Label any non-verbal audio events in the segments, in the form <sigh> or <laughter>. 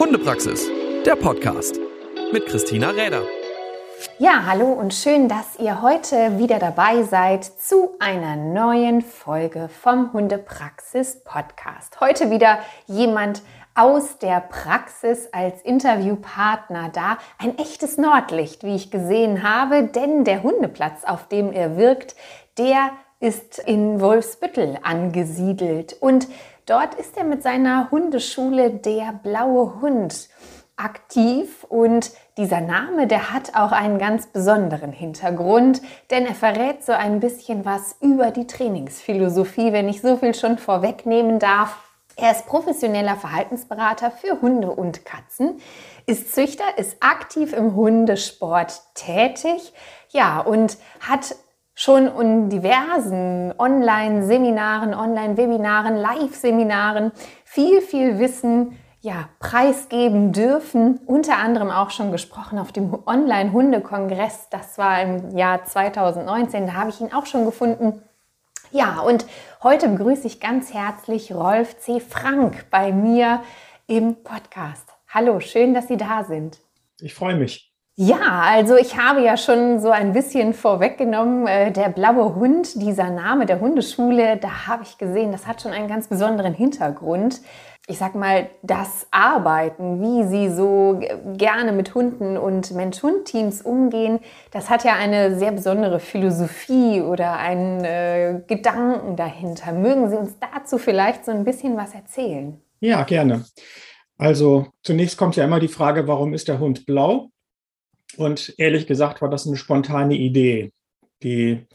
Hundepraxis, der Podcast mit Christina Räder. Ja, hallo und schön, dass ihr heute wieder dabei seid zu einer neuen Folge vom Hundepraxis Podcast. Heute wieder jemand aus der Praxis als Interviewpartner da. Ein echtes Nordlicht, wie ich gesehen habe, denn der Hundeplatz, auf dem er wirkt, der ist in Wolfsbüttel angesiedelt und dort ist er mit seiner Hundeschule Der blaue Hund aktiv und dieser Name, der hat auch einen ganz besonderen Hintergrund, denn er verrät so ein bisschen was über die Trainingsphilosophie, wenn ich so viel schon vorwegnehmen darf. Er ist professioneller Verhaltensberater für Hunde und Katzen, ist Züchter, ist aktiv im Hundesport tätig, ja, und hat schon in diversen Online-Seminaren, Online-Webinaren, Live-Seminaren viel, viel Wissen ja, preisgeben dürfen. Unter anderem auch schon gesprochen auf dem Online-Hundekongress. Das war im Jahr 2019. Da habe ich ihn auch schon gefunden. Ja, und heute begrüße ich ganz herzlich Rolf C. Frank bei mir im Podcast. Hallo, schön, dass Sie da sind. Ich freue mich. Ja, also ich habe ja schon so ein bisschen vorweggenommen, äh, der blaue Hund, dieser Name der Hundeschule, da habe ich gesehen, das hat schon einen ganz besonderen Hintergrund ich sag mal, das Arbeiten, wie sie so gerne mit Hunden und Mensch-Hund-Teams umgehen, das hat ja eine sehr besondere Philosophie oder einen äh, Gedanken dahinter. Mögen Sie uns dazu vielleicht so ein bisschen was erzählen? Ja, gerne. Also zunächst kommt ja immer die Frage, warum ist der Hund blau? Und ehrlich gesagt war das eine spontane Idee, die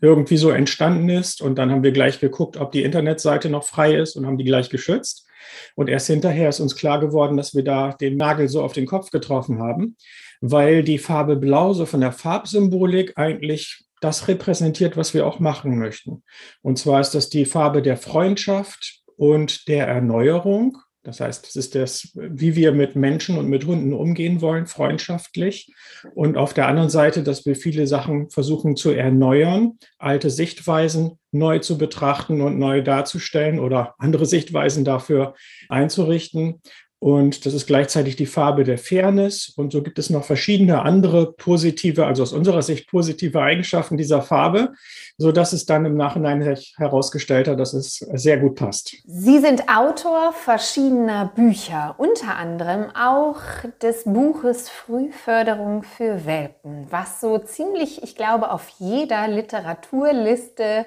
irgendwie so entstanden ist. Und dann haben wir gleich geguckt, ob die Internetseite noch frei ist und haben die gleich geschützt. Und erst hinterher ist uns klar geworden, dass wir da den Nagel so auf den Kopf getroffen haben, weil die Farbe Blau so von der Farbsymbolik eigentlich das repräsentiert, was wir auch machen möchten. Und zwar ist das die Farbe der Freundschaft und der Erneuerung. Das heißt, es ist das, wie wir mit Menschen und mit Hunden umgehen wollen, freundschaftlich. Und auf der anderen Seite, dass wir viele Sachen versuchen zu erneuern, alte Sichtweisen neu zu betrachten und neu darzustellen oder andere Sichtweisen dafür einzurichten. Und das ist gleichzeitig die Farbe der Fairness. Und so gibt es noch verschiedene andere positive, also aus unserer Sicht positive Eigenschaften dieser Farbe, so dass es dann im Nachhinein herausgestellt hat, dass es sehr gut passt. Sie sind Autor verschiedener Bücher, unter anderem auch des Buches Frühförderung für Welpen, was so ziemlich, ich glaube, auf jeder Literaturliste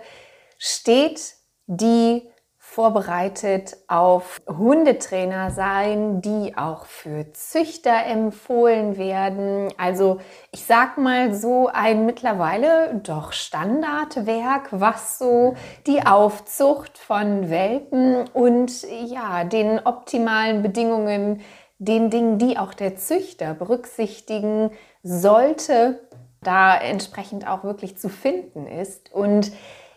steht, die vorbereitet auf Hundetrainer sein, die auch für Züchter empfohlen werden. Also ich sag mal so ein mittlerweile doch Standardwerk, was so die Aufzucht von Welpen und ja, den optimalen Bedingungen, den Dingen, die auch der Züchter berücksichtigen sollte, da entsprechend auch wirklich zu finden ist. Und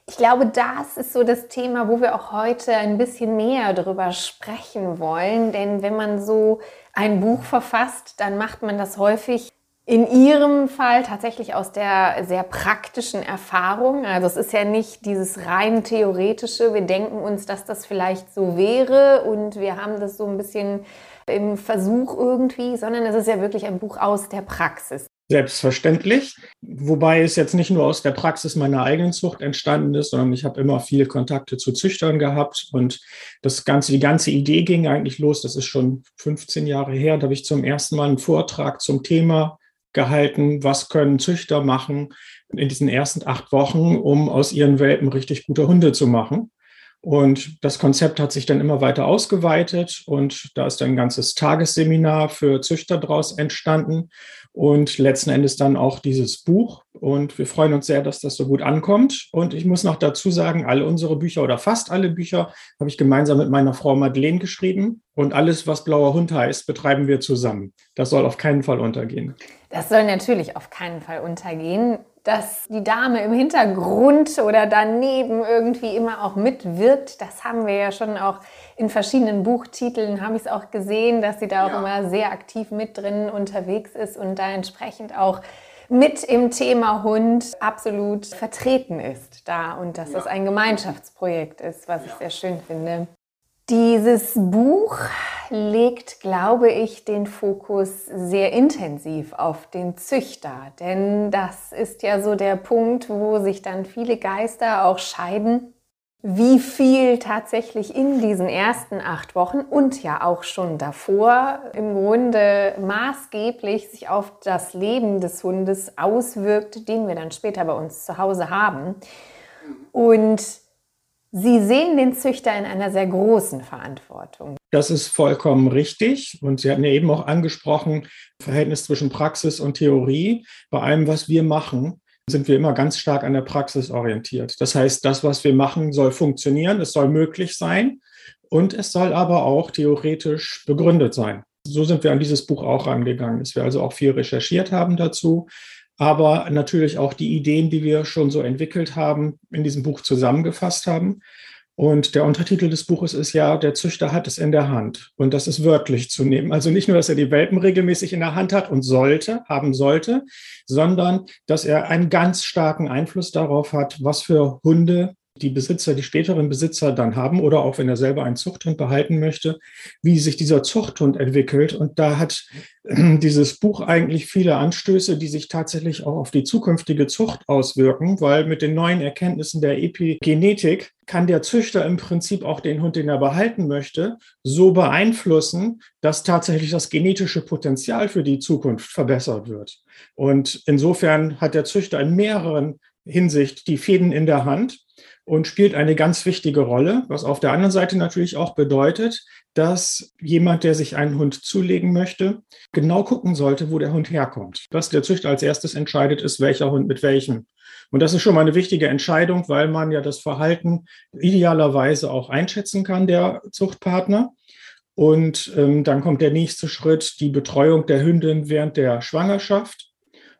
ich glaube, das ist so das Thema, wo wir auch heute ein bisschen mehr darüber sprechen wollen. Denn wenn man so ein Buch verfasst, dann macht man das häufig in Ihrem Fall tatsächlich aus der sehr praktischen Erfahrung. Also es ist ja nicht dieses rein theoretische, wir denken uns, dass das vielleicht so wäre und wir haben das so ein bisschen im Versuch irgendwie, sondern es ist ja wirklich ein Buch aus der Praxis. Selbstverständlich, wobei es jetzt nicht nur aus der Praxis meiner eigenen Zucht entstanden ist, sondern ich habe immer viele Kontakte zu Züchtern gehabt und das ganze, die ganze Idee ging eigentlich los. Das ist schon 15 Jahre her. Da habe ich zum ersten Mal einen Vortrag zum Thema gehalten, was können Züchter machen in diesen ersten acht Wochen, um aus ihren Welpen richtig gute Hunde zu machen. Und das Konzept hat sich dann immer weiter ausgeweitet und da ist ein ganzes Tagesseminar für Züchter daraus entstanden und letzten Endes dann auch dieses Buch. Und wir freuen uns sehr, dass das so gut ankommt. Und ich muss noch dazu sagen, alle unsere Bücher oder fast alle Bücher habe ich gemeinsam mit meiner Frau Madeleine geschrieben. Und alles, was Blauer Hund heißt, betreiben wir zusammen. Das soll auf keinen Fall untergehen. Das soll natürlich auf keinen Fall untergehen. Dass die Dame im Hintergrund oder daneben irgendwie immer auch mitwirkt, das haben wir ja schon auch in verschiedenen Buchtiteln habe ich es auch gesehen, dass sie da auch ja. immer sehr aktiv mit drin unterwegs ist und da entsprechend auch mit im Thema Hund absolut vertreten ist da und dass ja. das ein Gemeinschaftsprojekt ist, was ja. ich sehr schön finde. Dieses Buch legt, glaube ich, den Fokus sehr intensiv auf den Züchter. Denn das ist ja so der Punkt, wo sich dann viele Geister auch scheiden wie viel tatsächlich in diesen ersten acht Wochen und ja auch schon davor im Grunde maßgeblich sich auf das Leben des Hundes auswirkt, den wir dann später bei uns zu Hause haben. Und Sie sehen den Züchter in einer sehr großen Verantwortung. Das ist vollkommen richtig. Und Sie hatten ja eben auch angesprochen, Verhältnis zwischen Praxis und Theorie. Bei allem, was wir machen, sind wir immer ganz stark an der Praxis orientiert. Das heißt, das, was wir machen, soll funktionieren, es soll möglich sein und es soll aber auch theoretisch begründet sein. So sind wir an dieses Buch auch rangegangen, dass wir also auch viel recherchiert haben dazu, aber natürlich auch die Ideen, die wir schon so entwickelt haben, in diesem Buch zusammengefasst haben. Und der Untertitel des Buches ist ja, der Züchter hat es in der Hand. Und das ist wörtlich zu nehmen. Also nicht nur, dass er die Welpen regelmäßig in der Hand hat und sollte, haben sollte, sondern dass er einen ganz starken Einfluss darauf hat, was für Hunde die Besitzer, die späteren Besitzer dann haben oder auch wenn er selber einen Zuchthund behalten möchte, wie sich dieser Zuchthund entwickelt. Und da hat äh, dieses Buch eigentlich viele Anstöße, die sich tatsächlich auch auf die zukünftige Zucht auswirken, weil mit den neuen Erkenntnissen der Epigenetik kann der Züchter im Prinzip auch den Hund, den er behalten möchte, so beeinflussen, dass tatsächlich das genetische Potenzial für die Zukunft verbessert wird. Und insofern hat der Züchter in mehreren Hinsicht die Fäden in der Hand und spielt eine ganz wichtige Rolle, was auf der anderen Seite natürlich auch bedeutet, dass jemand, der sich einen Hund zulegen möchte, genau gucken sollte, wo der Hund herkommt. Was der Züchter als erstes entscheidet, ist, welcher Hund mit welchem. Und das ist schon mal eine wichtige Entscheidung, weil man ja das Verhalten idealerweise auch einschätzen kann, der Zuchtpartner. Und ähm, dann kommt der nächste Schritt, die Betreuung der Hündin während der Schwangerschaft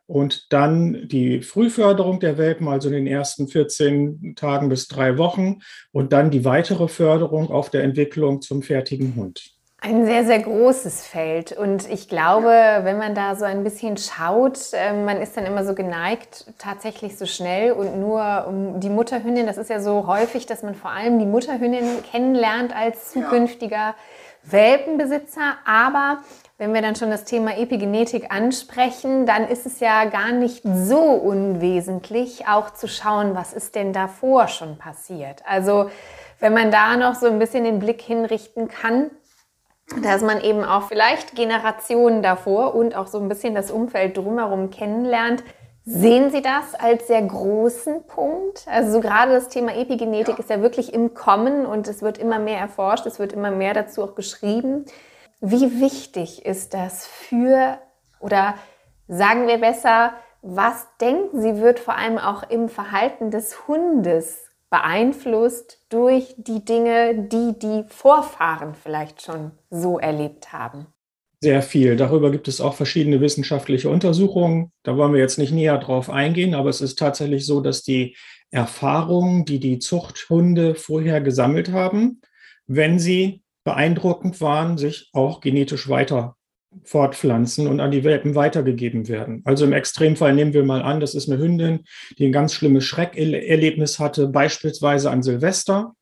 und dann die Frühförderung der Welpen, also in den ersten 14 Tagen bis drei Wochen und dann die weitere Förderung auf der Entwicklung zum fertigen Hund. Ein sehr, sehr großes Feld. Und ich glaube, wenn man da so ein bisschen schaut, ähm, man ist dann immer so geneigt, tatsächlich so schnell und nur um die Mutterhündin, das ist ja so häufig, dass man vor allem die Mutterhündin kennenlernt als zukünftiger Welpenbesitzer. Aber wenn wir dann schon das Thema Epigenetik ansprechen, dann ist es ja gar nicht so unwesentlich, auch zu schauen, was ist denn davor schon passiert. Also wenn man da noch so ein bisschen den Blick hinrichten kann, dass man eben auch vielleicht Generationen davor und auch so ein bisschen das Umfeld drumherum kennenlernt. Sehen Sie das als sehr großen Punkt? Also so gerade das Thema Epigenetik ja. ist ja wirklich im Kommen und es wird immer mehr erforscht, es wird immer mehr dazu auch geschrieben. Wie wichtig ist das für, oder sagen wir besser, was denken Sie, wird vor allem auch im Verhalten des Hundes beeinflusst durch die Dinge, die die Vorfahren vielleicht schon so erlebt haben? Sehr viel. Darüber gibt es auch verschiedene wissenschaftliche Untersuchungen. Da wollen wir jetzt nicht näher drauf eingehen, aber es ist tatsächlich so, dass die Erfahrungen, die die Zuchthunde vorher gesammelt haben, wenn sie beeindruckend waren, sich auch genetisch weiter fortpflanzen und an die Welpen weitergegeben werden. Also im Extremfall nehmen wir mal an, das ist eine Hündin, die ein ganz schlimmes Schreckerlebnis hatte, beispielsweise an Silvester.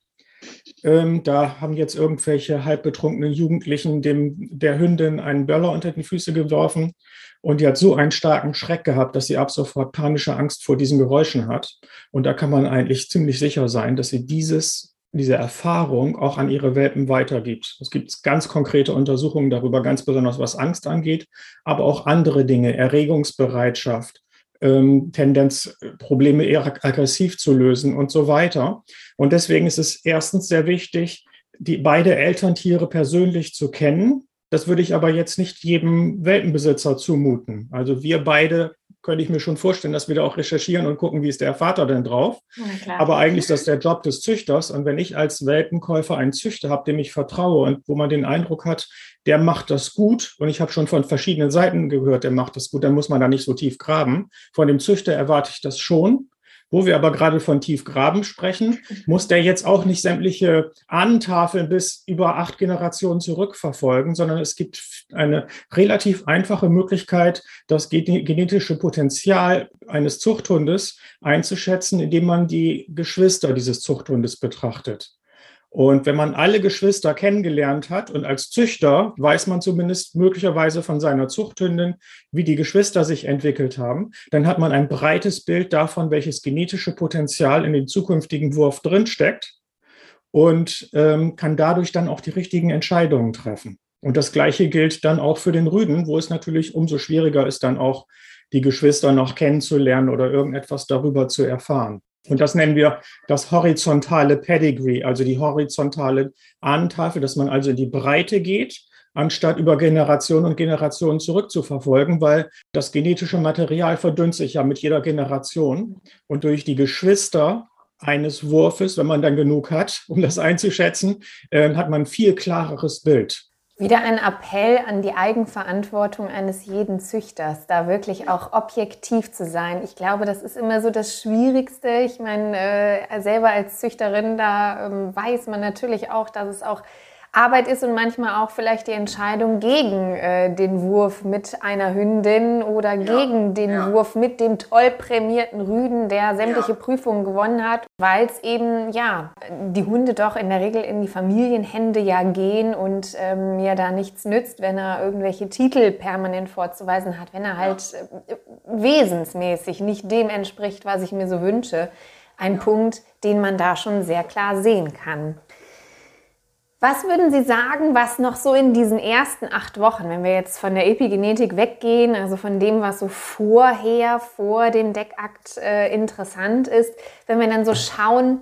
Ähm, da haben jetzt irgendwelche halbbetrunkenen Jugendlichen dem, der Hündin einen Böller unter die Füße geworfen und die hat so einen starken Schreck gehabt, dass sie ab sofort panische Angst vor diesen Geräuschen hat. Und da kann man eigentlich ziemlich sicher sein, dass sie dieses diese Erfahrung auch an ihre Welpen weitergibt. Es gibt ganz konkrete Untersuchungen darüber, ganz besonders was Angst angeht, aber auch andere Dinge, Erregungsbereitschaft, ähm, Tendenz, Probleme eher aggressiv zu lösen und so weiter. Und deswegen ist es erstens sehr wichtig, die beide Elterntiere persönlich zu kennen. Das würde ich aber jetzt nicht jedem Welpenbesitzer zumuten. Also wir beide könnte ich mir schon vorstellen, dass wir da auch recherchieren und gucken, wie ist der Vater denn drauf. Aber eigentlich ist das der Job des Züchters. Und wenn ich als Welpenkäufer einen Züchter habe, dem ich vertraue und wo man den Eindruck hat, der macht das gut, und ich habe schon von verschiedenen Seiten gehört, der macht das gut, dann muss man da nicht so tief graben. Von dem Züchter erwarte ich das schon. Wo wir aber gerade von Tiefgraben sprechen, <laughs> muss der jetzt auch nicht sämtliche Ahnentafeln bis über acht Generationen zurückverfolgen, sondern es gibt eine relativ einfache Möglichkeit, das genetische Potenzial eines Zuchthundes einzuschätzen, indem man die Geschwister dieses Zuchthundes betrachtet. Und wenn man alle Geschwister kennengelernt hat und als Züchter weiß man zumindest möglicherweise von seiner Zuchthündin, wie die Geschwister sich entwickelt haben, dann hat man ein breites Bild davon, welches genetische Potenzial in den zukünftigen Wurf drinsteckt und ähm, kann dadurch dann auch die richtigen Entscheidungen treffen. Und das Gleiche gilt dann auch für den Rüden, wo es natürlich umso schwieriger ist, dann auch die Geschwister noch kennenzulernen oder irgendetwas darüber zu erfahren. Und das nennen wir das horizontale Pedigree, also die horizontale Ahnentafel, dass man also in die Breite geht, anstatt über Generationen und Generationen zurückzuverfolgen, weil das genetische Material verdünnt sich ja mit jeder Generation. Und durch die Geschwister eines Wurfes, wenn man dann genug hat, um das einzuschätzen, äh, hat man ein viel klareres Bild. Wieder ein Appell an die Eigenverantwortung eines jeden Züchters, da wirklich auch objektiv zu sein. Ich glaube, das ist immer so das Schwierigste. Ich meine, äh, selber als Züchterin, da ähm, weiß man natürlich auch, dass es auch Arbeit ist und manchmal auch vielleicht die Entscheidung gegen äh, den Wurf mit einer Hündin oder ja, gegen den ja. Wurf mit dem toll prämierten Rüden, der sämtliche ja. Prüfungen gewonnen hat, weil es eben, ja, die Hunde doch in der Regel in die Familienhände ja gehen und ähm, mir da nichts nützt, wenn er irgendwelche Titel permanent vorzuweisen hat, wenn er halt äh, wesensmäßig nicht dem entspricht, was ich mir so wünsche. Ein Punkt, den man da schon sehr klar sehen kann. Was würden Sie sagen, was noch so in diesen ersten acht Wochen, wenn wir jetzt von der Epigenetik weggehen, also von dem, was so vorher, vor dem Deckakt äh, interessant ist, wenn wir dann so schauen,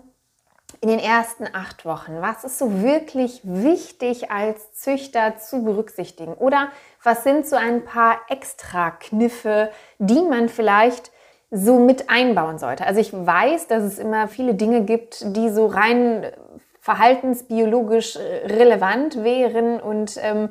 in den ersten acht Wochen, was ist so wirklich wichtig als Züchter zu berücksichtigen? Oder was sind so ein paar extra Kniffe, die man vielleicht so mit einbauen sollte? Also ich weiß, dass es immer viele Dinge gibt, die so rein verhaltensbiologisch äh, relevant wären und ähm,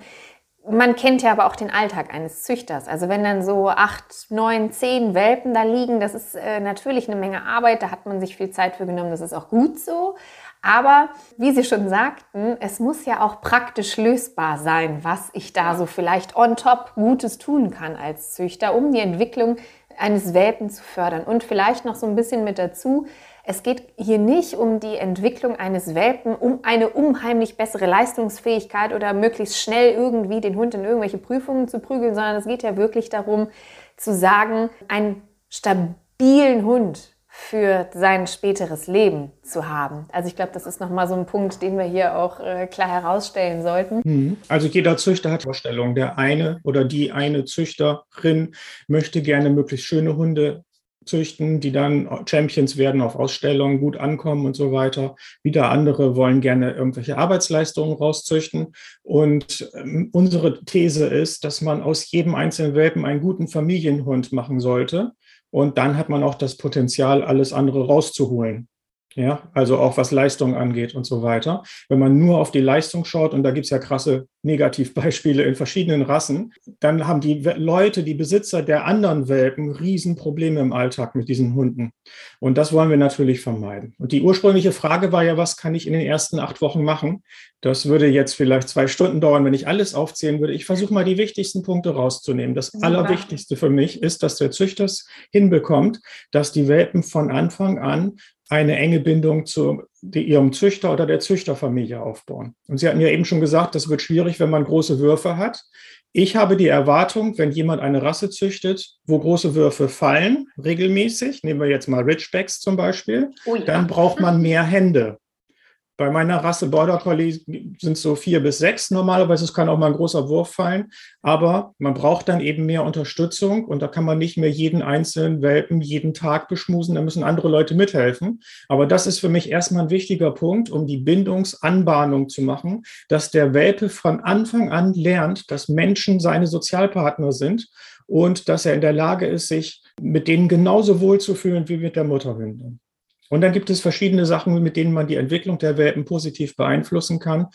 man kennt ja aber auch den Alltag eines Züchters. Also wenn dann so acht, neun, zehn Welpen da liegen, das ist äh, natürlich eine Menge Arbeit, da hat man sich viel Zeit für genommen, das ist auch gut so. Aber wie Sie schon sagten, es muss ja auch praktisch lösbar sein, was ich da so vielleicht on top Gutes tun kann als Züchter, um die Entwicklung eines Welpen zu fördern. Und vielleicht noch so ein bisschen mit dazu, es geht hier nicht um die Entwicklung eines Welpen, um eine unheimlich bessere Leistungsfähigkeit oder möglichst schnell irgendwie den Hund in irgendwelche Prüfungen zu prügeln, sondern es geht ja wirklich darum zu sagen, einen stabilen Hund für sein späteres Leben zu haben. Also ich glaube, das ist nochmal so ein Punkt, den wir hier auch äh, klar herausstellen sollten. Mhm. Also jeder Züchter hat Vorstellungen. Der eine oder die eine Züchterin möchte gerne möglichst schöne Hunde züchten, die dann Champions werden auf Ausstellungen, gut ankommen und so weiter. Wieder andere wollen gerne irgendwelche Arbeitsleistungen rauszüchten. Und ähm, unsere These ist, dass man aus jedem einzelnen Welpen einen guten Familienhund machen sollte. Und dann hat man auch das Potenzial, alles andere rauszuholen. Ja, also auch was Leistung angeht und so weiter. Wenn man nur auf die Leistung schaut, und da gibt es ja krasse Negativbeispiele in verschiedenen Rassen, dann haben die Leute, die Besitzer der anderen Welpen, Riesenprobleme im Alltag mit diesen Hunden. Und das wollen wir natürlich vermeiden. Und die ursprüngliche Frage war ja, was kann ich in den ersten acht Wochen machen? Das würde jetzt vielleicht zwei Stunden dauern, wenn ich alles aufzählen würde. Ich versuche mal die wichtigsten Punkte rauszunehmen. Das Allerwichtigste für mich ist, dass der Züchter es hinbekommt, dass die Welpen von Anfang an eine enge Bindung zu ihrem Züchter oder der Züchterfamilie aufbauen. Und Sie hatten ja eben schon gesagt, das wird schwierig, wenn man große Würfe hat. Ich habe die Erwartung, wenn jemand eine Rasse züchtet, wo große Würfe fallen, regelmäßig, nehmen wir jetzt mal Ridgebacks zum Beispiel, oh ja. dann braucht man mehr Hände. Bei meiner Rasse Border Collie sind es so vier bis sechs normalerweise. Es kann auch mal ein großer Wurf fallen. Aber man braucht dann eben mehr Unterstützung und da kann man nicht mehr jeden einzelnen Welpen jeden Tag beschmusen. Da müssen andere Leute mithelfen. Aber das ist für mich erstmal ein wichtiger Punkt, um die Bindungsanbahnung zu machen, dass der Welpe von Anfang an lernt, dass Menschen seine Sozialpartner sind und dass er in der Lage ist, sich mit denen genauso wohl zu fühlen wie mit der Mutterhündin. Und dann gibt es verschiedene Sachen, mit denen man die Entwicklung der Welpen positiv beeinflussen kann,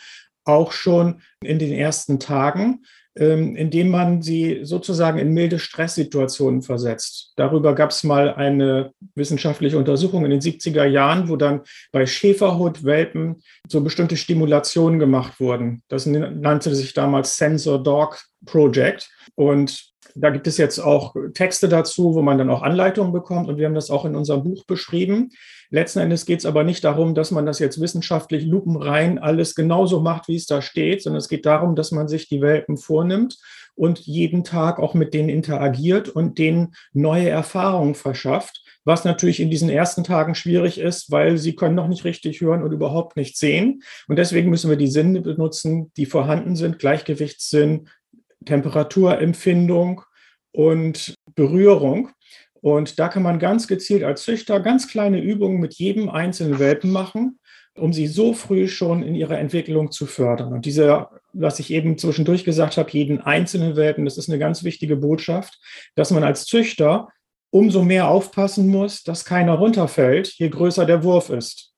auch schon in den ersten Tagen, ähm, indem man sie sozusagen in milde Stresssituationen versetzt. Darüber gab es mal eine wissenschaftliche Untersuchung in den 70er Jahren, wo dann bei Schäferhundwelpen so bestimmte Stimulationen gemacht wurden. Das nannte sich damals Sensor Dog Project. Und Da gibt es jetzt auch Texte dazu, wo man dann auch Anleitungen bekommt und wir haben das auch in unserem Buch beschrieben. Letzten Endes geht es aber nicht darum, dass man das jetzt wissenschaftlich lupenrein alles genauso macht, wie es da steht, sondern es geht darum, dass man sich die Welpen vornimmt und jeden Tag auch mit denen interagiert und denen neue Erfahrungen verschafft, was natürlich in diesen ersten Tagen schwierig ist, weil sie können noch nicht richtig hören und überhaupt nicht sehen. Und deswegen müssen wir die Sinne benutzen, die vorhanden sind, Gleichgewichtssinn, Temperaturempfindung und Berührung. Und da kann man ganz gezielt als Züchter ganz kleine Übungen mit jedem einzelnen Welpen machen, um sie so früh schon in ihrer Entwicklung zu fördern. Und diese, was ich eben zwischendurch gesagt habe, jeden einzelnen Welpen, das ist eine ganz wichtige Botschaft, dass man als Züchter umso mehr aufpassen muss, dass keiner runterfällt, je größer der Wurf ist.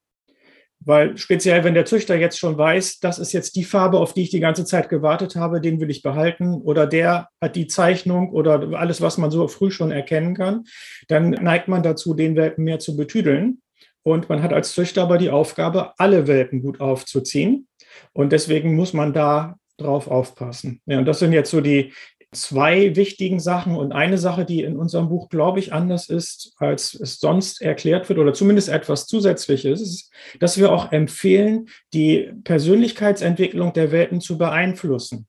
Weil speziell, wenn der Züchter jetzt schon weiß, das ist jetzt die Farbe, auf die ich die ganze Zeit gewartet habe, den will ich behalten, oder der hat die Zeichnung oder alles, was man so früh schon erkennen kann, dann neigt man dazu, den Welpen mehr zu betüdeln. Und man hat als Züchter aber die Aufgabe, alle Welpen gut aufzuziehen. Und deswegen muss man da drauf aufpassen. Ja, und das sind jetzt so die zwei wichtigen Sachen. Und eine Sache, die in unserem Buch, glaube ich, anders ist, als es sonst erklärt wird, oder zumindest etwas Zusätzliches, ist, dass wir auch empfehlen, die Persönlichkeitsentwicklung der Welpen zu beeinflussen.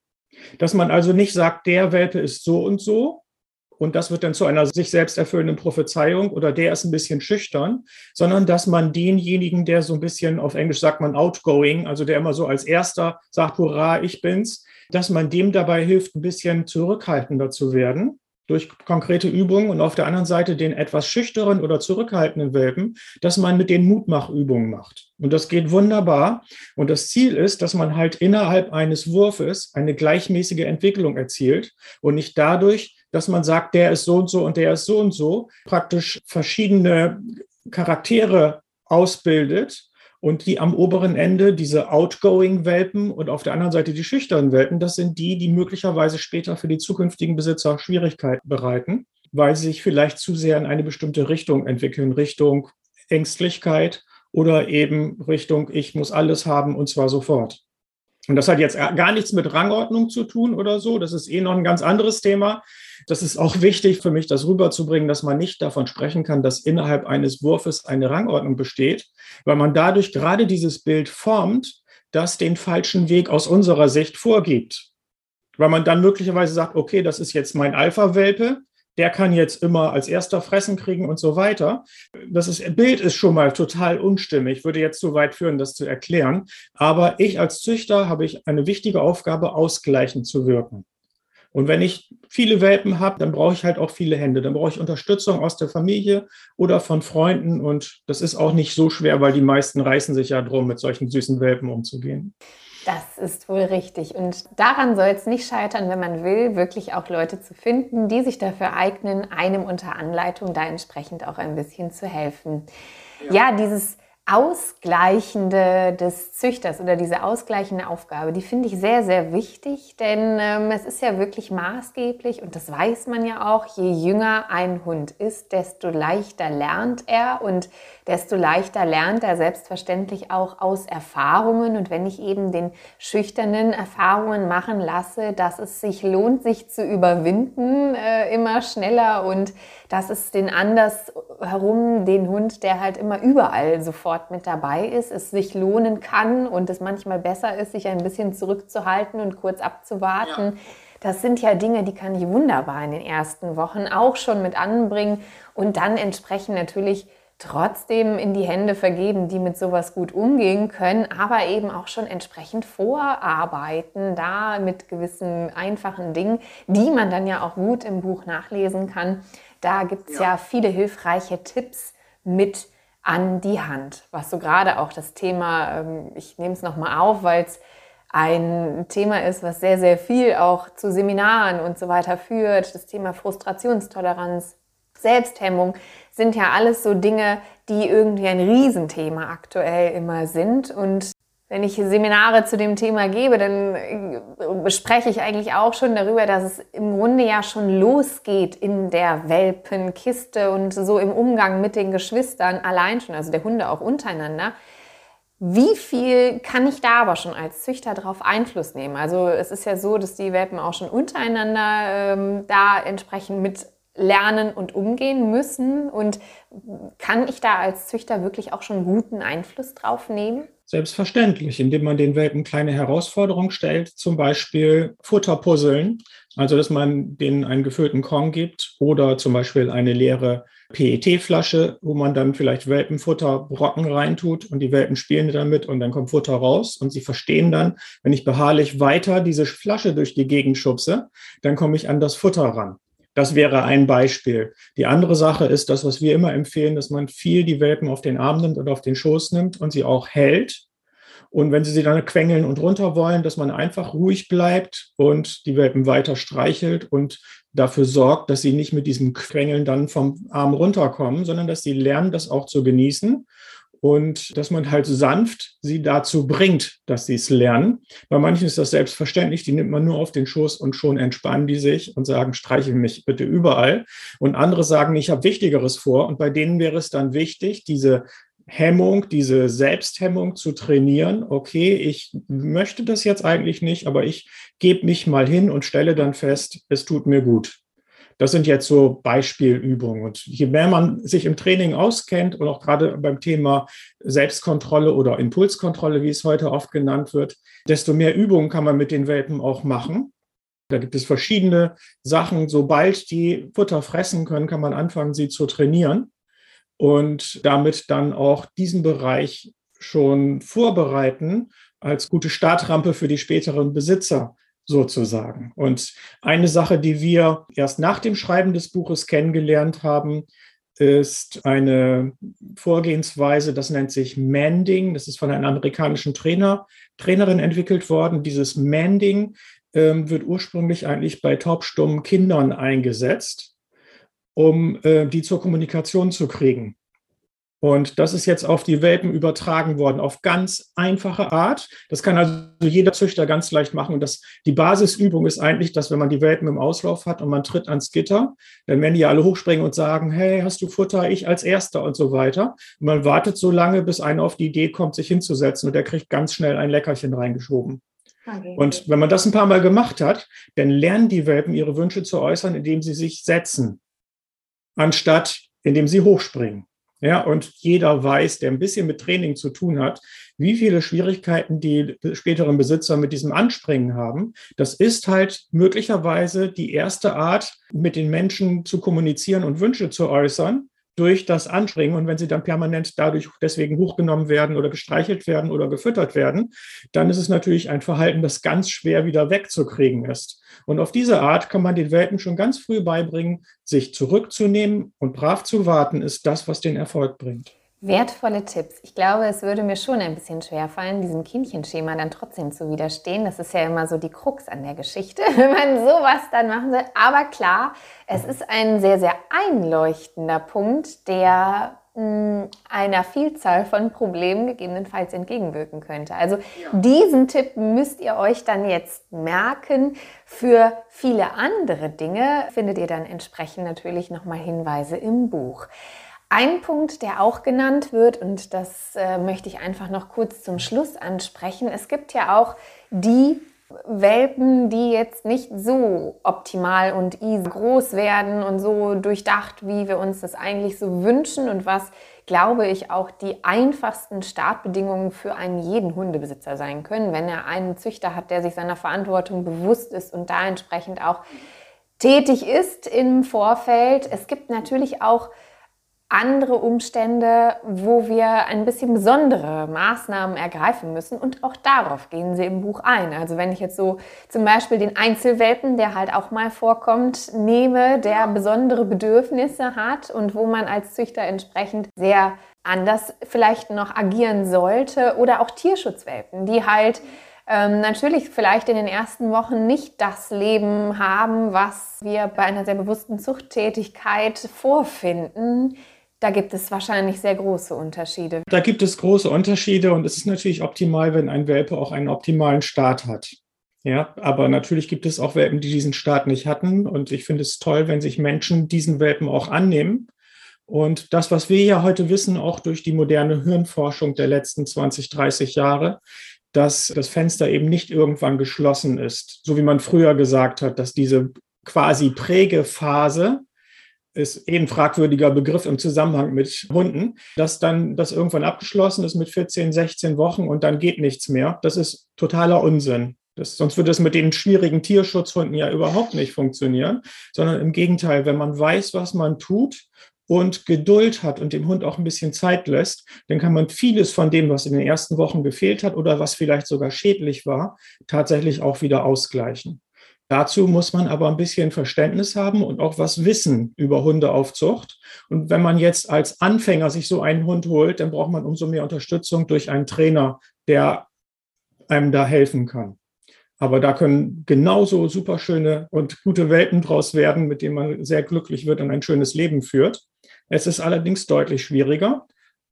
Dass man also nicht sagt, der Welpe ist so und so, und das wird dann zu einer sich selbst erfüllenden Prophezeiung oder der ist ein bisschen schüchtern, sondern dass man denjenigen, der so ein bisschen auf Englisch sagt man outgoing, also der immer so als erster sagt, hurra, ich bin's, dass man dem dabei hilft, ein bisschen zurückhaltender zu werden durch konkrete Übungen und auf der anderen Seite den etwas schüchteren oder zurückhaltenden Welpen, dass man mit den Mutmachübungen macht. Und das geht wunderbar. Und das Ziel ist, dass man halt innerhalb eines Wurfes eine gleichmäßige Entwicklung erzielt und nicht dadurch, dass man sagt, der ist so und so und der ist so und so, praktisch verschiedene Charaktere ausbildet, und die am oberen Ende, diese Outgoing-Welpen und auf der anderen Seite die schüchternen Welpen, das sind die, die möglicherweise später für die zukünftigen Besitzer Schwierigkeiten bereiten, weil sie sich vielleicht zu sehr in eine bestimmte Richtung entwickeln, Richtung Ängstlichkeit oder eben Richtung, ich muss alles haben und zwar sofort. Und das hat jetzt gar nichts mit Rangordnung zu tun oder so. Das ist eh noch ein ganz anderes Thema. Das ist auch wichtig für mich, das rüberzubringen, dass man nicht davon sprechen kann, dass innerhalb eines Wurfes eine Rangordnung besteht, weil man dadurch gerade dieses Bild formt, das den falschen Weg aus unserer Sicht vorgibt. Weil man dann möglicherweise sagt, okay, das ist jetzt mein Alpha-Welpe, der kann jetzt immer als erster fressen kriegen und so weiter. Das ist, Bild ist schon mal total unstimmig, würde jetzt zu weit führen, das zu erklären. Aber ich als Züchter habe ich eine wichtige Aufgabe, ausgleichend zu wirken. Und wenn ich viele Welpen habe, dann brauche ich halt auch viele Hände. Dann brauche ich Unterstützung aus der Familie oder von Freunden. Und das ist auch nicht so schwer, weil die meisten reißen sich ja drum, mit solchen süßen Welpen umzugehen. Das ist wohl richtig. Und daran soll es nicht scheitern, wenn man will, wirklich auch Leute zu finden, die sich dafür eignen, einem unter Anleitung da entsprechend auch ein bisschen zu helfen. Ja, ja dieses Ausgleichende des Züchters oder diese ausgleichende Aufgabe, die finde ich sehr, sehr wichtig, denn ähm, es ist ja wirklich maßgeblich und das weiß man ja auch, je jünger ein Hund ist, desto leichter lernt er und desto leichter lernt er selbstverständlich auch aus Erfahrungen. Und wenn ich eben den schüchternen Erfahrungen machen lasse, dass es sich lohnt, sich zu überwinden, äh, immer schneller und dass es den andersherum, den Hund, der halt immer überall sofort mit dabei ist, es sich lohnen kann und es manchmal besser ist, sich ein bisschen zurückzuhalten und kurz abzuwarten. Ja. Das sind ja Dinge, die kann ich wunderbar in den ersten Wochen auch schon mit anbringen und dann entsprechend natürlich trotzdem in die Hände vergeben, die mit sowas gut umgehen können, aber eben auch schon entsprechend vorarbeiten, da mit gewissen einfachen Dingen, die man dann ja auch gut im Buch nachlesen kann. Da gibt es ja. ja viele hilfreiche Tipps mit an die Hand, was so gerade auch das Thema, ähm, ich nehme es nochmal auf, weil es ein Thema ist, was sehr, sehr viel auch zu Seminaren und so weiter führt, das Thema Frustrationstoleranz, Selbsthemmung sind ja alles so Dinge, die irgendwie ein Riesenthema aktuell immer sind. Und wenn ich Seminare zu dem Thema gebe, dann äh, spreche ich eigentlich auch schon darüber, dass es im Grunde ja schon losgeht in der Welpenkiste und so im Umgang mit den Geschwistern allein schon, also der Hunde auch untereinander. Wie viel kann ich da aber schon als Züchter darauf Einfluss nehmen? Also es ist ja so, dass die Welpen auch schon untereinander ähm, da entsprechend mit lernen und umgehen müssen. Und kann ich da als Züchter wirklich auch schon guten Einfluss drauf nehmen? Selbstverständlich, indem man den Welpen kleine Herausforderungen stellt, zum Beispiel Futterpuzzeln, also dass man denen einen gefüllten Korn gibt oder zum Beispiel eine leere PET-Flasche, wo man dann vielleicht Welpenfutterbrocken reintut und die Welpen spielen damit und dann kommt Futter raus und sie verstehen dann, wenn ich beharrlich weiter diese Flasche durch die Gegend schubse, dann komme ich an das Futter ran. Das wäre ein Beispiel. Die andere Sache ist das, was wir immer empfehlen, dass man viel die Welpen auf den Arm nimmt oder auf den Schoß nimmt und sie auch hält. Und wenn sie sie dann quengeln und runter wollen, dass man einfach ruhig bleibt und die Welpen weiter streichelt und dafür sorgt, dass sie nicht mit diesem Quengeln dann vom Arm runterkommen, sondern dass sie lernen, das auch zu genießen und dass man halt sanft sie dazu bringt, dass sie es lernen. Bei manchen ist das selbstverständlich, die nimmt man nur auf den Schoß und schon entspannen die sich und sagen, streiche mich bitte überall. Und andere sagen, ich habe Wichtigeres vor. Und bei denen wäre es dann wichtig, diese Hemmung, diese Selbsthemmung zu trainieren. Okay, ich möchte das jetzt eigentlich nicht, aber ich gebe mich mal hin und stelle dann fest, es tut mir gut. Das sind jetzt so Beispielübungen. Und je mehr man sich im Training auskennt und auch gerade beim Thema Selbstkontrolle oder Impulskontrolle, wie es heute oft genannt wird, desto mehr Übungen kann man mit den Welpen auch machen. Da gibt es verschiedene Sachen. Sobald die Futter fressen können, kann man anfangen, sie zu trainieren und damit dann auch diesen Bereich schon vorbereiten als gute Startrampe für die späteren Besitzer sozusagen. Und eine Sache, die wir erst nach dem Schreiben des Buches kennengelernt haben, ist eine Vorgehensweise, das nennt sich Manding. Das ist von einer amerikanischen Trainer, Trainerin entwickelt worden. Dieses Manding ähm, wird ursprünglich eigentlich bei taubstummen Kindern eingesetzt, um äh, die zur Kommunikation zu kriegen. Und das ist jetzt auf die Welpen übertragen worden, auf ganz einfache Art. Das kann also jeder Züchter ganz leicht machen. Und das, die Basisübung ist eigentlich, dass wenn man die Welpen im Auslauf hat und man tritt ans Gitter, dann werden die alle hochspringen und sagen, hey, hast du Futter? Ich als Erster und so weiter. Und man wartet so lange, bis einer auf die Idee kommt, sich hinzusetzen und der kriegt ganz schnell ein Leckerchen reingeschoben. Okay. Und wenn man das ein paar Mal gemacht hat, dann lernen die Welpen ihre Wünsche zu äußern, indem sie sich setzen, anstatt indem sie hochspringen. Ja, und jeder weiß, der ein bisschen mit Training zu tun hat, wie viele Schwierigkeiten die späteren Besitzer mit diesem Anspringen haben. Das ist halt möglicherweise die erste Art, mit den Menschen zu kommunizieren und Wünsche zu äußern durch das Anspringen. Und wenn sie dann permanent dadurch deswegen hochgenommen werden oder gestreichelt werden oder gefüttert werden, dann ist es natürlich ein Verhalten, das ganz schwer wieder wegzukriegen ist. Und auf diese Art kann man den Welpen schon ganz früh beibringen, sich zurückzunehmen und brav zu warten, ist das, was den Erfolg bringt. Wertvolle Tipps. Ich glaube, es würde mir schon ein bisschen schwerfallen, diesem Kindchenschema dann trotzdem zu widerstehen. Das ist ja immer so die Krux an der Geschichte, <laughs> wenn man sowas dann machen soll. Aber klar, es ist ein sehr, sehr einleuchtender Punkt, der einer Vielzahl von Problemen gegebenenfalls entgegenwirken könnte. Also diesen Tipp müsst ihr euch dann jetzt merken. Für viele andere Dinge findet ihr dann entsprechend natürlich nochmal Hinweise im Buch. Ein Punkt, der auch genannt wird, und das äh, möchte ich einfach noch kurz zum Schluss ansprechen, es gibt ja auch die Welpen, die jetzt nicht so optimal und easy groß werden und so durchdacht, wie wir uns das eigentlich so wünschen und was, glaube ich, auch die einfachsten Startbedingungen für einen jeden Hundebesitzer sein können, wenn er einen Züchter hat, der sich seiner Verantwortung bewusst ist und da entsprechend auch tätig ist im Vorfeld. Es gibt natürlich auch andere Umstände, wo wir ein bisschen besondere Maßnahmen ergreifen müssen. Und auch darauf gehen sie im Buch ein. Also wenn ich jetzt so zum Beispiel den Einzelwelpen, der halt auch mal vorkommt, nehme, der besondere Bedürfnisse hat und wo man als Züchter entsprechend sehr anders vielleicht noch agieren sollte. Oder auch Tierschutzwelpen, die halt ähm, natürlich vielleicht in den ersten Wochen nicht das Leben haben, was wir bei einer sehr bewussten Zuchttätigkeit vorfinden da gibt es wahrscheinlich sehr große Unterschiede. Da gibt es große Unterschiede und es ist natürlich optimal, wenn ein Welpe auch einen optimalen Start hat. Ja, aber natürlich gibt es auch Welpen, die diesen Start nicht hatten. Und ich finde es toll, wenn sich Menschen diesen Welpen auch annehmen Und das, was wir ja heute wissen, auch durch die moderne Hirnforschung der letzten 20, 30 Jahre, dass das Fenster eben nicht irgendwann geschlossen ist, so wie man früher gesagt hat, dass diese quasi Prägephase ist eh ein fragwürdiger Begriff im Zusammenhang mit Hunden, dass dann das irgendwann abgeschlossen ist mit 14, 16 Wochen und dann geht nichts mehr. Das ist totaler Unsinn. Das, sonst würde es mit den schwierigen Tierschutzhunden ja überhaupt nicht funktionieren, sondern im Gegenteil, wenn man weiß, was man tut und Geduld hat und dem Hund auch ein bisschen Zeit lässt, dann kann man vieles von dem, was in den ersten Wochen gefehlt hat oder was vielleicht sogar schädlich war, tatsächlich auch wieder ausgleichen. Dazu muss man aber ein bisschen Verständnis haben und auch was wissen über Hundeaufzucht. Und wenn man jetzt als Anfänger sich so einen Hund holt, dann braucht man umso mehr Unterstützung durch einen Trainer, der einem da helfen kann. Aber da können genauso super schöne und gute Welten draus werden, mit denen man sehr glücklich wird und ein schönes Leben führt. Es ist allerdings deutlich schwieriger.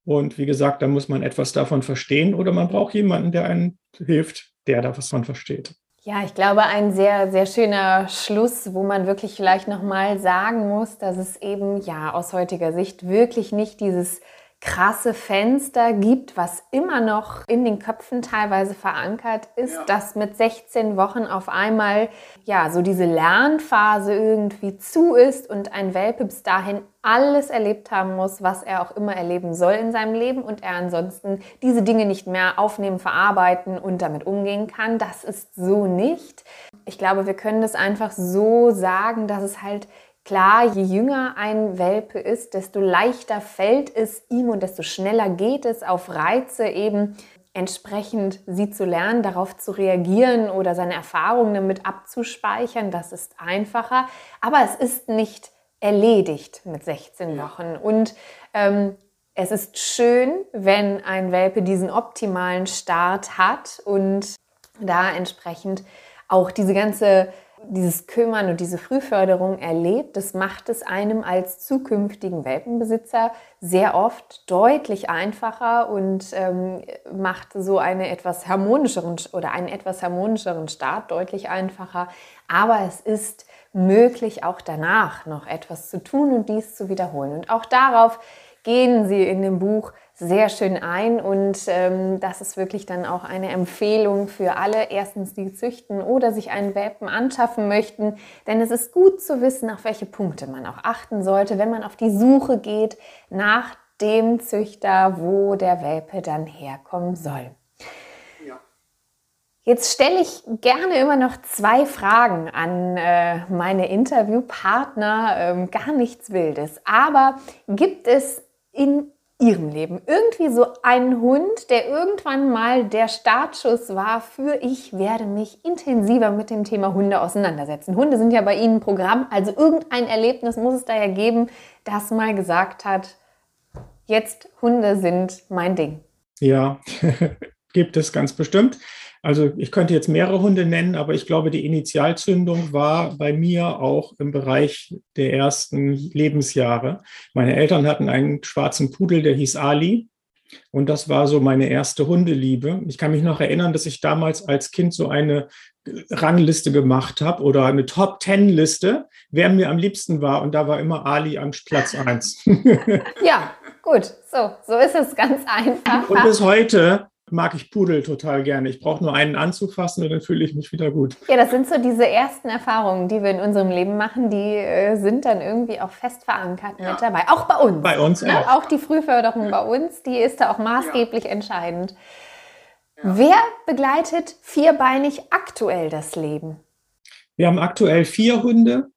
Und wie gesagt, da muss man etwas davon verstehen oder man braucht jemanden, der einen hilft, der davon versteht. Ja, ich glaube, ein sehr, sehr schöner Schluss, wo man wirklich vielleicht nochmal sagen muss, dass es eben ja aus heutiger Sicht wirklich nicht dieses krasse Fenster gibt, was immer noch in den Köpfen teilweise verankert ist, ja. dass mit 16 Wochen auf einmal ja so diese Lernphase irgendwie zu ist und ein Welpe bis dahin alles erlebt haben muss, was er auch immer erleben soll in seinem Leben und er ansonsten diese Dinge nicht mehr aufnehmen, verarbeiten und damit umgehen kann. Das ist so nicht. Ich glaube, wir können das einfach so sagen, dass es halt Klar, je jünger ein Welpe ist, desto leichter fällt es ihm und desto schneller geht es auf Reize eben entsprechend sie zu lernen, darauf zu reagieren oder seine Erfahrungen damit abzuspeichern. Das ist einfacher, aber es ist nicht erledigt mit 16 Wochen. Und ähm, es ist schön, wenn ein Welpe diesen optimalen Start hat und da entsprechend auch diese ganze dieses Kümmern und diese Frühförderung erlebt, das macht es einem als zukünftigen Welpenbesitzer sehr oft deutlich einfacher und ähm, macht so eine etwas harmonischeren oder einen etwas harmonischeren Start deutlich einfacher. Aber es ist möglich, auch danach noch etwas zu tun und dies zu wiederholen. Und auch darauf gehen Sie in dem Buch sehr schön ein und ähm, das ist wirklich dann auch eine Empfehlung für alle, erstens die züchten oder sich einen Welpen anschaffen möchten, denn es ist gut zu wissen, auf welche Punkte man auch achten sollte, wenn man auf die Suche geht nach dem Züchter, wo der Welpe dann herkommen soll. Jetzt stelle ich gerne immer noch zwei Fragen an äh, meine Interviewpartner, ähm, gar nichts Wildes. Aber gibt es in ihrem Leben. Irgendwie so ein Hund, der irgendwann mal der Startschuss war für ich werde mich intensiver mit dem Thema Hunde auseinandersetzen. Hunde sind ja bei Ihnen Programm, also irgendein Erlebnis muss es da ja geben, das mal gesagt hat, jetzt Hunde sind mein Ding. Ja, <laughs> gibt es ganz bestimmt. Also ich könnte jetzt mehrere Hunde nennen, aber ich glaube, die Initialzündung war bei mir auch im Bereich der ersten Lebensjahre. Meine Eltern hatten einen schwarzen Pudel, der hieß Ali. Und das war so meine erste Hundeliebe. Ich kann mich noch erinnern, dass ich damals als Kind so eine Rangliste gemacht habe oder eine Top Ten Liste, wer mir am liebsten war. Und da war immer Ali am Platz 1. <laughs> ja, gut. So, so ist es ganz einfach. Und bis heute mag ich Pudel total gerne. Ich brauche nur einen anzufassen und dann fühle ich mich wieder gut. Ja, das sind so diese ersten Erfahrungen, die wir in unserem Leben machen, die äh, sind dann irgendwie auch fest verankert ja. mit dabei. Auch bei uns. Bei uns ne? auch. Auch die Frühförderung ja. bei uns, die ist da auch maßgeblich ja. entscheidend. Wer begleitet vierbeinig aktuell das Leben? Wir haben aktuell vier Hunde.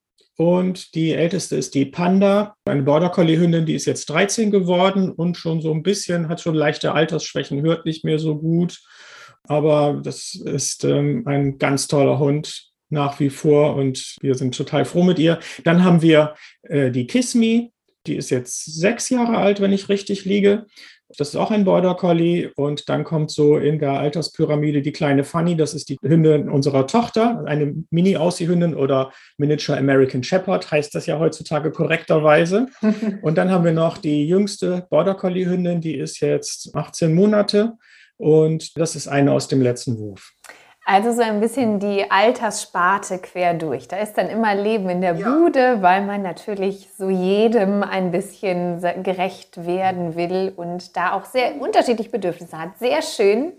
Und die älteste ist die Panda, eine Border Collie Hündin, die ist jetzt 13 geworden und schon so ein bisschen, hat schon leichte Altersschwächen, hört nicht mehr so gut. Aber das ist ähm, ein ganz toller Hund nach wie vor und wir sind total froh mit ihr. Dann haben wir äh, die Kismi, die ist jetzt sechs Jahre alt, wenn ich richtig liege. Das ist auch ein Border Collie. Und dann kommt so in der Alterspyramide die kleine Fanny. Das ist die Hündin unserer Tochter, eine Mini-Aussie-Hündin oder Miniature American Shepherd, heißt das ja heutzutage korrekterweise. <laughs> Und dann haben wir noch die jüngste Border Collie-Hündin, die ist jetzt 18 Monate. Und das ist eine aus dem letzten Wurf. Also so ein bisschen die Alterssparte quer durch. Da ist dann immer Leben in der ja. Bude, weil man natürlich so jedem ein bisschen gerecht werden will und da auch sehr unterschiedliche Bedürfnisse hat. Sehr schön.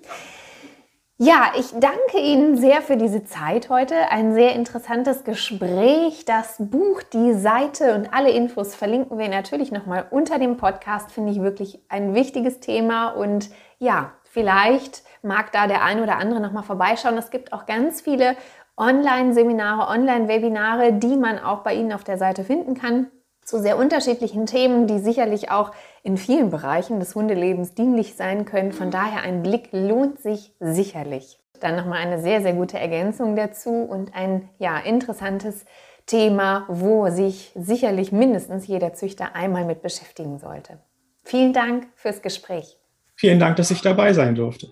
Ja, ich danke Ihnen sehr für diese Zeit heute. Ein sehr interessantes Gespräch. Das Buch, die Seite und alle Infos verlinken wir natürlich nochmal unter dem Podcast. Finde ich wirklich ein wichtiges Thema. Und ja, vielleicht mag da der ein oder andere nochmal vorbeischauen. Es gibt auch ganz viele Online-Seminare, Online-Webinare, die man auch bei Ihnen auf der Seite finden kann zu sehr unterschiedlichen Themen, die sicherlich auch in vielen Bereichen des Hundelebens dienlich sein können. Von daher ein Blick lohnt sich sicherlich. Dann nochmal eine sehr, sehr gute Ergänzung dazu und ein ja, interessantes Thema, wo sich sicherlich mindestens jeder Züchter einmal mit beschäftigen sollte. Vielen Dank fürs Gespräch. Vielen Dank, dass ich dabei sein durfte.